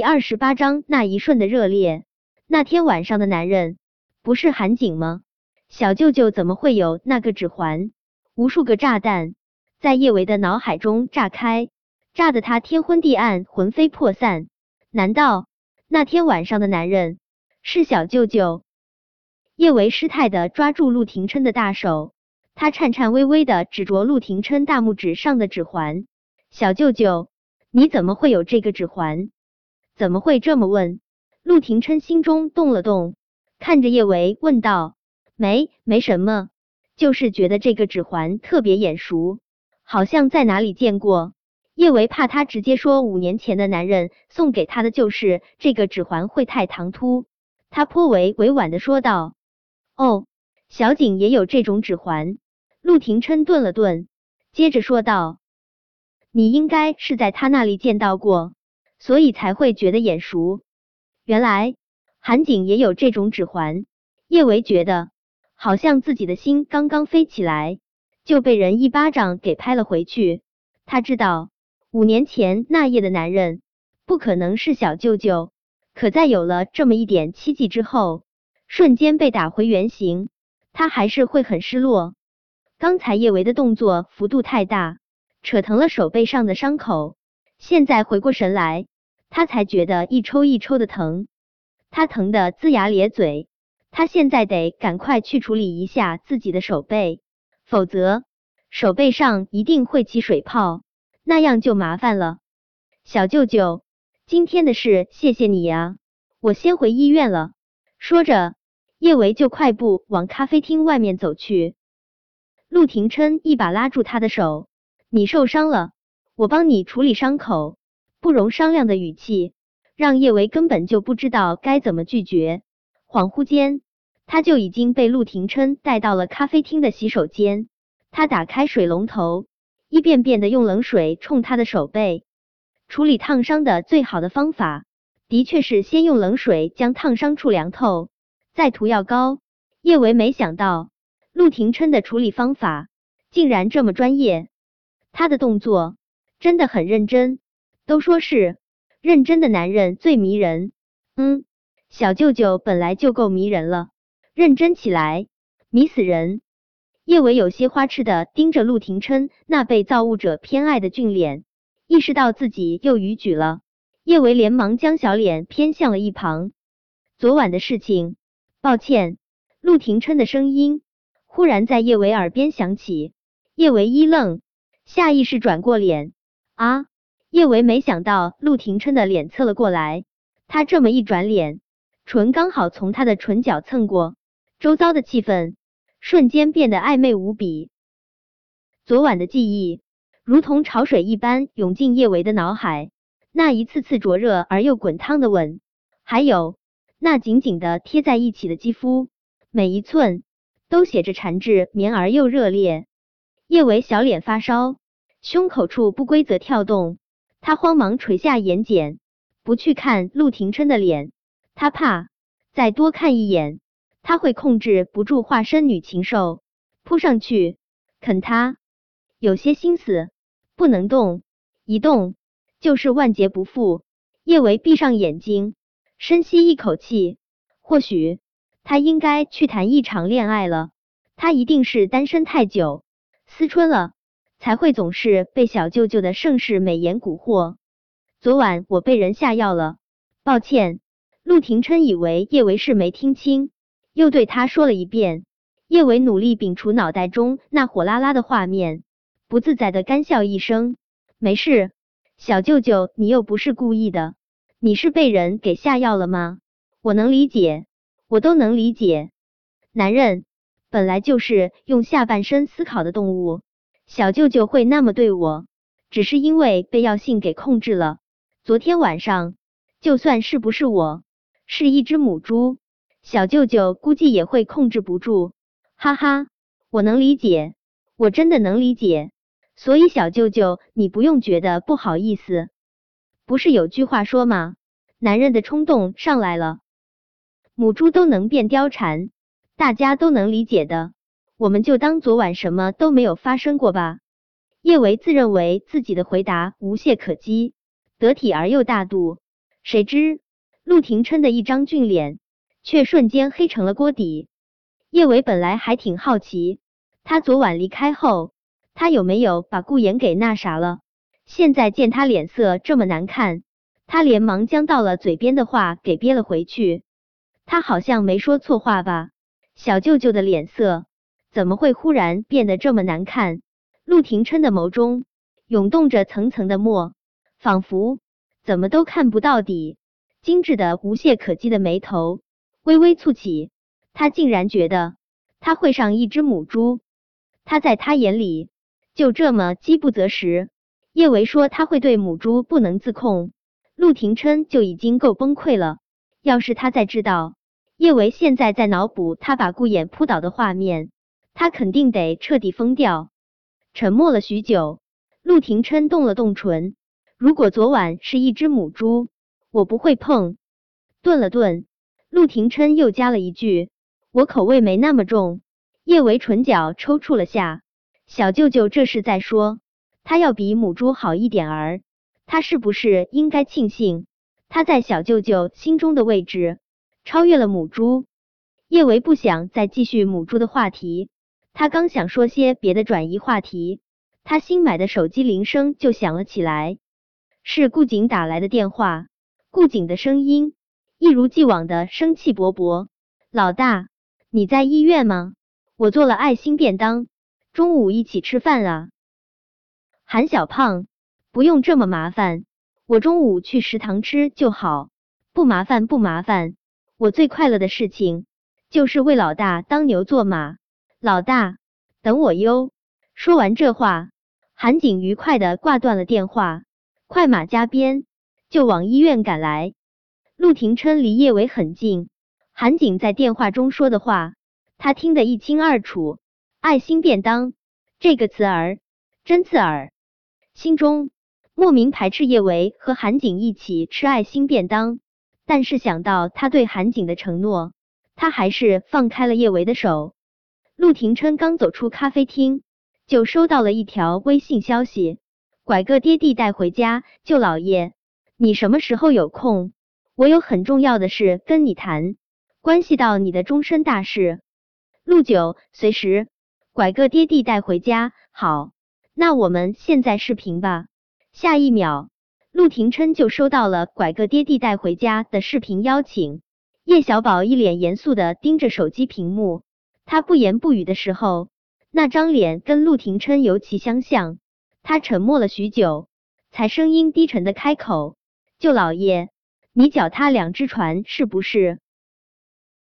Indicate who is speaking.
Speaker 1: 第二十八章那一瞬的热烈。那天晚上的男人不是韩景吗？小舅舅怎么会有那个指环？无数个炸弹在叶维的脑海中炸开，炸得他天昏地暗，魂飞魄散。难道那天晚上的男人是小舅舅？叶维失态的抓住陆廷琛的大手，他颤颤巍巍的指着陆廷琛大拇指上的指环：“小舅舅，你怎么会有这个指环？怎么会这么问？”陆廷琛心中动了动，看着叶维问道：“没，没什么，就是觉得这个指环特别眼熟，好像在哪里见过。”叶维怕他直接说五年前的男人送给他的就是这个指环会太唐突，他颇为委婉的说道。哦，小景也有这种指环。陆廷琛顿了顿，接着说道：“你应该是在他那里见到过，所以才会觉得眼熟。原来韩景也有这种指环。”叶维觉得好像自己的心刚刚飞起来，就被人一巴掌给拍了回去。他知道五年前那夜的男人不可能是小舅舅，可在有了这么一点期冀之后。瞬间被打回原形，他还是会很失落。刚才叶维的动作幅度太大，扯疼了手背上的伤口。现在回过神来，他才觉得一抽一抽的疼，他疼得龇牙咧嘴。他现在得赶快去处理一下自己的手背，否则手背上一定会起水泡，那样就麻烦了。小舅舅，今天的事谢谢你呀，我先回医院了。说着。叶维就快步往咖啡厅外面走去，陆廷琛一把拉住他的手：“你受伤了，我帮你处理伤口。”不容商量的语气，让叶维根本就不知道该怎么拒绝。恍惚间，他就已经被陆廷琛带到了咖啡厅的洗手间。他打开水龙头，一遍遍的用冷水冲他的手背。处理烫伤的最好的方法，的确是先用冷水将烫伤处凉透。再涂药膏，叶维没想到陆廷琛的处理方法竟然这么专业，他的动作真的很认真。都说是认真的男人最迷人，嗯，小舅舅本来就够迷人了，认真起来迷死人。叶维有些花痴的盯着陆廷琛那被造物者偏爱的俊脸，意识到自己又逾矩了，叶维连忙将小脸偏向了一旁。昨晚的事情。抱歉，陆廷琛的声音忽然在叶维耳边响起。叶维一愣，下意识转过脸。啊！叶维没想到陆廷琛的脸侧了过来，他这么一转脸，唇刚好从他的唇角蹭过，周遭的气氛瞬间变得暧昧无比。昨晚的记忆如同潮水一般涌进叶维的脑海，那一次次灼热而又滚烫的吻，还有。那紧紧的贴在一起的肌肤，每一寸都写着缠绵而又热烈。叶维小脸发烧，胸口处不规则跳动，他慌忙垂下眼睑，不去看陆廷琛的脸，他怕再多看一眼，他会控制不住化身女禽兽扑上去啃他。有些心思不能动，一动就是万劫不复。叶维闭上眼睛。深吸一口气，或许他应该去谈一场恋爱了。他一定是单身太久，思春了，才会总是被小舅舅的盛世美颜蛊惑。昨晚我被人下药了，抱歉。陆廷琛以为叶维是没听清，又对他说了一遍。叶维努力摒除脑袋中那火辣辣的画面，不自在的干笑一声：“没事，小舅舅，你又不是故意的。”你是被人给下药了吗？我能理解，我都能理解。男人本来就是用下半身思考的动物，小舅舅会那么对我，只是因为被药性给控制了。昨天晚上，就算是不是我，是一只母猪，小舅舅估计也会控制不住。哈哈，我能理解，我真的能理解。所以小舅舅，你不用觉得不好意思。不是有句话说吗？男人的冲动上来了，母猪都能变貂蝉，大家都能理解的。我们就当昨晚什么都没有发生过吧。叶维自认为自己的回答无懈可击，得体而又大度，谁知陆廷琛的一张俊脸却瞬间黑成了锅底。叶维本来还挺好奇，他昨晚离开后，他有没有把顾言给那啥了？现在见他脸色这么难看，他连忙将到了嘴边的话给憋了回去。他好像没说错话吧？小舅舅的脸色怎么会忽然变得这么难看？陆廷琛的眸中涌动着层层的墨，仿佛怎么都看不到底。精致的无懈可击的眉头微微蹙起。他竟然觉得他会上一只母猪，他在他眼里就这么饥不择食。叶维说他会对母猪不能自控，陆廷琛就已经够崩溃了。要是他再知道叶维现在在脑补他把顾衍扑倒的画面，他肯定得彻底疯掉。沉默了许久，陆廷琛动了动唇：“如果昨晚是一只母猪，我不会碰。”顿了顿，陆廷琛又加了一句。我口味没那么重，叶维唇角抽搐了下。小舅舅这是在说他要比母猪好一点儿，他是不是应该庆幸他在小舅舅心中的位置超越了母猪？叶维不想再继续母猪的话题，他刚想说些别的转移话题，他新买的手机铃声就响了起来，是顾景打来的电话。顾景的声音一如既往的生气勃勃，老大。你在医院吗？我做了爱心便当，中午一起吃饭啊。韩小胖，不用这么麻烦，我中午去食堂吃就好，不麻烦不麻烦。我最快乐的事情就是为老大当牛做马，老大等我哟。说完这话，韩景愉快的挂断了电话，快马加鞭就往医院赶来。陆廷琛离叶伟很近。韩景在电话中说的话，他听得一清二楚。爱心便当这个词儿真刺耳，心中莫名排斥叶维和韩景一起吃爱心便当。但是想到他对韩景的承诺，他还是放开了叶维的手。陆廷琛刚走出咖啡厅，就收到了一条微信消息：“拐个爹地带回家，舅老爷，你什么时候有空？我有很重要的事跟你谈。”关系到你的终身大事，陆九随时拐个爹地带回家。好，那我们现在视频吧。下一秒，陆廷琛就收到了拐个爹地带回家的视频邀请。叶小宝一脸严肃的盯着手机屏幕，他不言不语的时候，那张脸跟陆廷琛尤其相像。他沉默了许久，才声音低沉的开口：“舅老爷，你脚踏两只船是不是？”